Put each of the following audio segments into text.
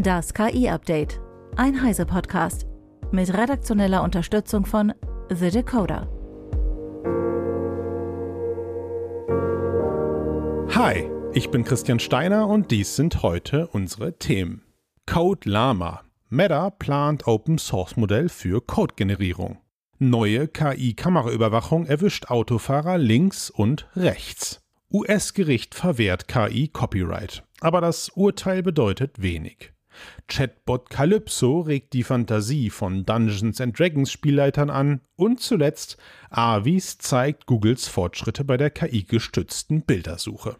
Das KI-Update. Ein Heise-Podcast. Mit redaktioneller Unterstützung von The Decoder. Hi, ich bin Christian Steiner und dies sind heute unsere Themen. Code Llama. Meta plant Open Source Modell für Codegenerierung. Neue KI-Kameraüberwachung erwischt Autofahrer links und rechts. US-Gericht verwehrt KI-Copyright. Aber das Urteil bedeutet wenig. Chatbot Calypso regt die Fantasie von Dungeons Dragons Spielleitern an und zuletzt Avis zeigt Googles Fortschritte bei der KI-gestützten Bildersuche.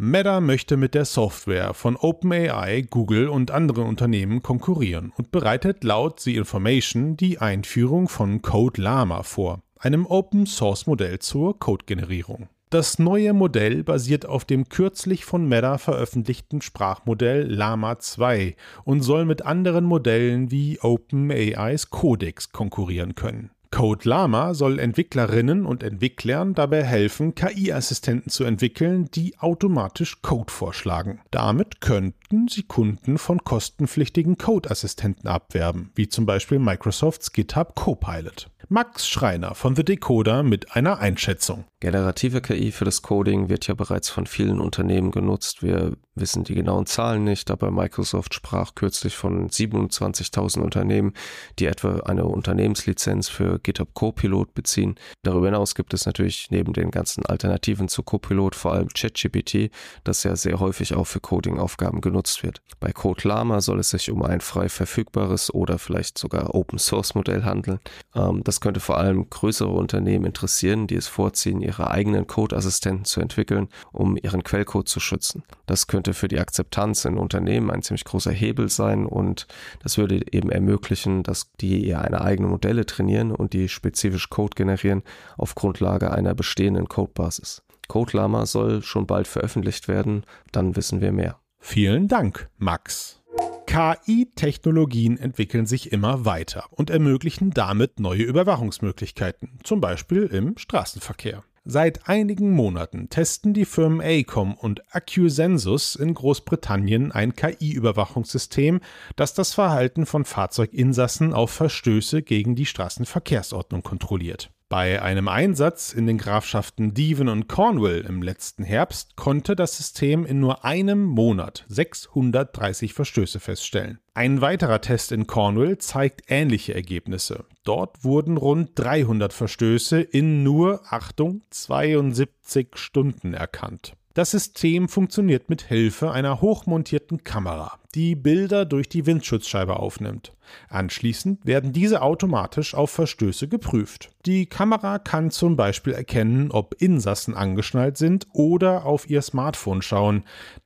Meta möchte mit der Software von OpenAI, Google und anderen Unternehmen konkurrieren und bereitet laut The Information die Einführung von Code Llama vor, einem Open-Source-Modell zur Codegenerierung. Das neue Modell basiert auf dem kürzlich von Meta veröffentlichten Sprachmodell Llama 2 und soll mit anderen Modellen wie OpenAIs Codex konkurrieren können. Code Llama soll Entwicklerinnen und Entwicklern dabei helfen, KI-Assistenten zu entwickeln, die automatisch Code vorschlagen. Damit könnten sie Kunden von kostenpflichtigen Code-Assistenten abwerben, wie zum Beispiel Microsofts GitHub Copilot. Max Schreiner von The Decoder mit einer Einschätzung. Generative KI für das Coding wird ja bereits von vielen Unternehmen genutzt. Wir wissen die genauen Zahlen nicht, aber Microsoft sprach kürzlich von 27.000 Unternehmen, die etwa eine Unternehmenslizenz für GitHub Copilot beziehen. Darüber hinaus gibt es natürlich neben den ganzen Alternativen zu Copilot vor allem ChatGPT, das ja sehr häufig auch für Coding-Aufgaben genutzt wird. Bei Code Llama soll es sich um ein frei verfügbares oder vielleicht sogar Open Source Modell handeln. Ähm, das könnte vor allem größere Unternehmen interessieren, die es vorziehen, ihre eigenen Code-Assistenten zu entwickeln, um ihren Quellcode zu schützen. Das könnte für die Akzeptanz in Unternehmen ein ziemlich großer Hebel sein und das würde eben ermöglichen, dass die eine eigene Modelle trainieren und die spezifisch Code generieren auf Grundlage einer bestehenden Codebasis. CodeLama soll schon bald veröffentlicht werden, dann wissen wir mehr. Vielen Dank, Max. KI-Technologien entwickeln sich immer weiter und ermöglichen damit neue Überwachungsmöglichkeiten, zum Beispiel im Straßenverkehr. Seit einigen Monaten testen die Firmen ACOM und Accusensus in Großbritannien ein KI-Überwachungssystem, das das Verhalten von Fahrzeuginsassen auf Verstöße gegen die Straßenverkehrsordnung kontrolliert. Bei einem Einsatz in den Grafschaften Devon und Cornwall im letzten Herbst konnte das System in nur einem Monat 630 Verstöße feststellen. Ein weiterer Test in Cornwall zeigt ähnliche Ergebnisse. Dort wurden rund 300 Verstöße in nur, Achtung, 72 Stunden erkannt. Das System funktioniert mit Hilfe einer hochmontierten Kamera, die Bilder durch die Windschutzscheibe aufnimmt. Anschließend werden diese automatisch auf Verstöße geprüft. Die Kamera kann zum Beispiel erkennen, ob Insassen angeschnallt sind oder auf ihr Smartphone schauen.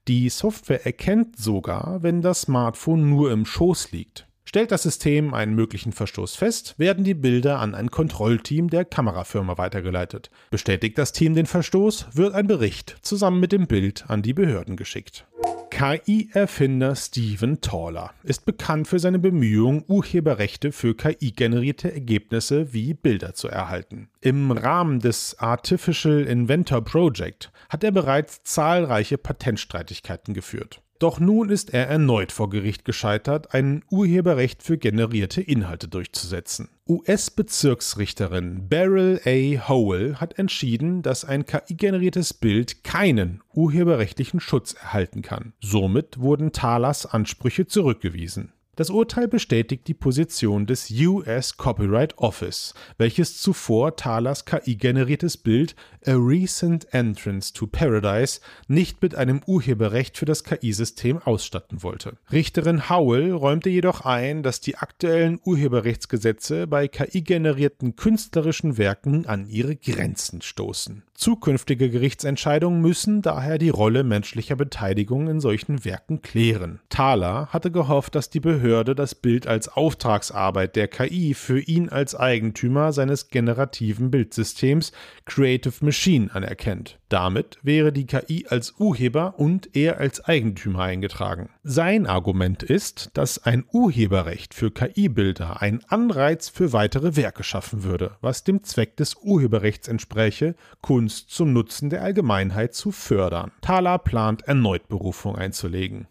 Die Software erkennt sogar, wenn das Smartphone nur im Schoß liegt. Stellt das System einen möglichen Verstoß fest, werden die Bilder an ein Kontrollteam der Kamerafirma weitergeleitet. Bestätigt das Team den Verstoß, wird ein Bericht zusammen mit dem Bild an die Behörden geschickt. KI-Erfinder Steven Taller ist bekannt für seine Bemühungen, Urheberrechte für KI-generierte Ergebnisse wie Bilder zu erhalten. Im Rahmen des Artificial Inventor Project hat er bereits zahlreiche Patentstreitigkeiten geführt. Doch nun ist er erneut vor Gericht gescheitert, ein Urheberrecht für generierte Inhalte durchzusetzen. US-Bezirksrichterin Beryl A. Howell hat entschieden, dass ein KI-generiertes Bild keinen urheberrechtlichen Schutz erhalten kann. Somit wurden Thalers Ansprüche zurückgewiesen. Das Urteil bestätigt die Position des US Copyright Office, welches zuvor Thalers KI-generiertes Bild A Recent Entrance to Paradise nicht mit einem Urheberrecht für das KI-System ausstatten wollte. Richterin Howell räumte jedoch ein, dass die aktuellen Urheberrechtsgesetze bei KI-generierten künstlerischen Werken an ihre Grenzen stoßen. Zukünftige Gerichtsentscheidungen müssen daher die Rolle menschlicher Beteiligung in solchen Werken klären. Thaler hatte gehofft, dass die Behörde das Bild als Auftragsarbeit der KI für ihn als Eigentümer seines generativen Bildsystems Creative Machine anerkennt. Damit wäre die KI als Urheber und er als Eigentümer eingetragen. Sein Argument ist, dass ein Urheberrecht für KI-Bilder einen Anreiz für weitere Werke schaffen würde, was dem Zweck des Urheberrechts entspräche, Kunst zum Nutzen der Allgemeinheit zu fördern. Thaler plant erneut Berufung einzulegen.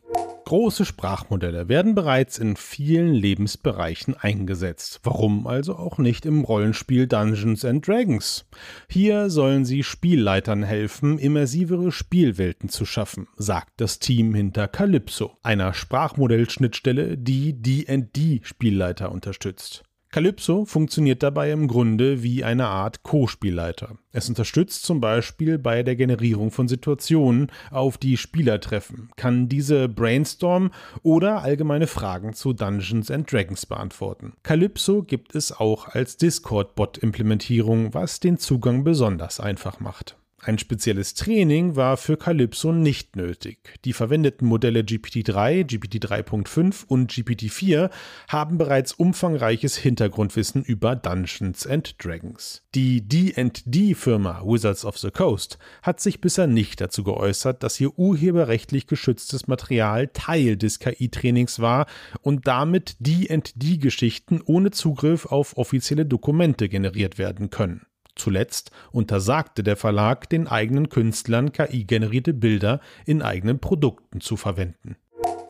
Große Sprachmodelle werden bereits in vielen Lebensbereichen eingesetzt. Warum also auch nicht im Rollenspiel Dungeons and Dragons? Hier sollen sie Spielleitern helfen, immersivere Spielwelten zu schaffen, sagt das Team hinter Calypso, einer Sprachmodellschnittstelle, die D&D-Spielleiter unterstützt. Calypso funktioniert dabei im Grunde wie eine Art Co-Spielleiter. Es unterstützt zum Beispiel bei der Generierung von Situationen, auf die Spieler treffen, kann diese brainstormen oder allgemeine Fragen zu Dungeons and Dragons beantworten. Calypso gibt es auch als Discord-Bot-Implementierung, was den Zugang besonders einfach macht. Ein spezielles Training war für Calypso nicht nötig. Die verwendeten Modelle GPT-3, GPT-3.5 und GPT-4 haben bereits umfangreiches Hintergrundwissen über Dungeons and Dragons. Die D&D-Firma Wizards of the Coast hat sich bisher nicht dazu geäußert, dass ihr urheberrechtlich geschütztes Material Teil des KI-Trainings war und damit D&D-Geschichten ohne Zugriff auf offizielle Dokumente generiert werden können. Zuletzt untersagte der Verlag den eigenen Künstlern KI-generierte Bilder in eigenen Produkten zu verwenden.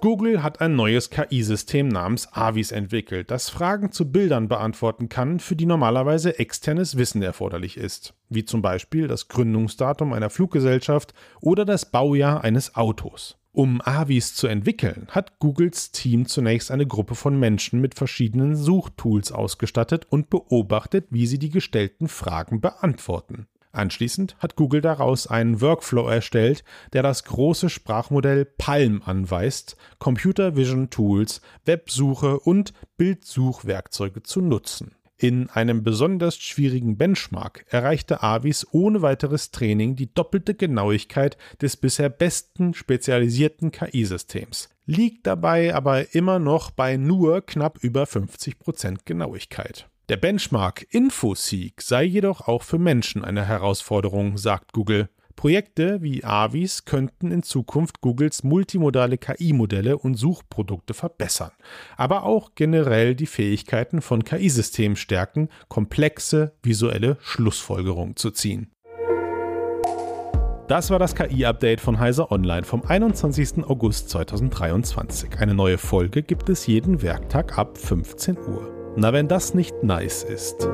Google hat ein neues KI-System namens Avis entwickelt, das Fragen zu Bildern beantworten kann, für die normalerweise externes Wissen erforderlich ist, wie zum Beispiel das Gründungsdatum einer Fluggesellschaft oder das Baujahr eines Autos. Um Avis zu entwickeln, hat Googles Team zunächst eine Gruppe von Menschen mit verschiedenen Suchtools ausgestattet und beobachtet, wie sie die gestellten Fragen beantworten. Anschließend hat Google daraus einen Workflow erstellt, der das große Sprachmodell Palm anweist, Computer Vision Tools, Websuche und Bildsuchwerkzeuge zu nutzen. In einem besonders schwierigen Benchmark erreichte Avis ohne weiteres Training die doppelte Genauigkeit des bisher besten spezialisierten KI-Systems, liegt dabei aber immer noch bei nur knapp über 50% Genauigkeit. Der Benchmark InfoSeek sei jedoch auch für Menschen eine Herausforderung, sagt Google. Projekte wie Avis könnten in Zukunft Googles multimodale KI-Modelle und Suchprodukte verbessern, aber auch generell die Fähigkeiten von KI-Systemen stärken, komplexe visuelle Schlussfolgerungen zu ziehen. Das war das KI-Update von Heiser Online vom 21. August 2023. Eine neue Folge gibt es jeden Werktag ab 15 Uhr. Na, wenn das nicht nice ist.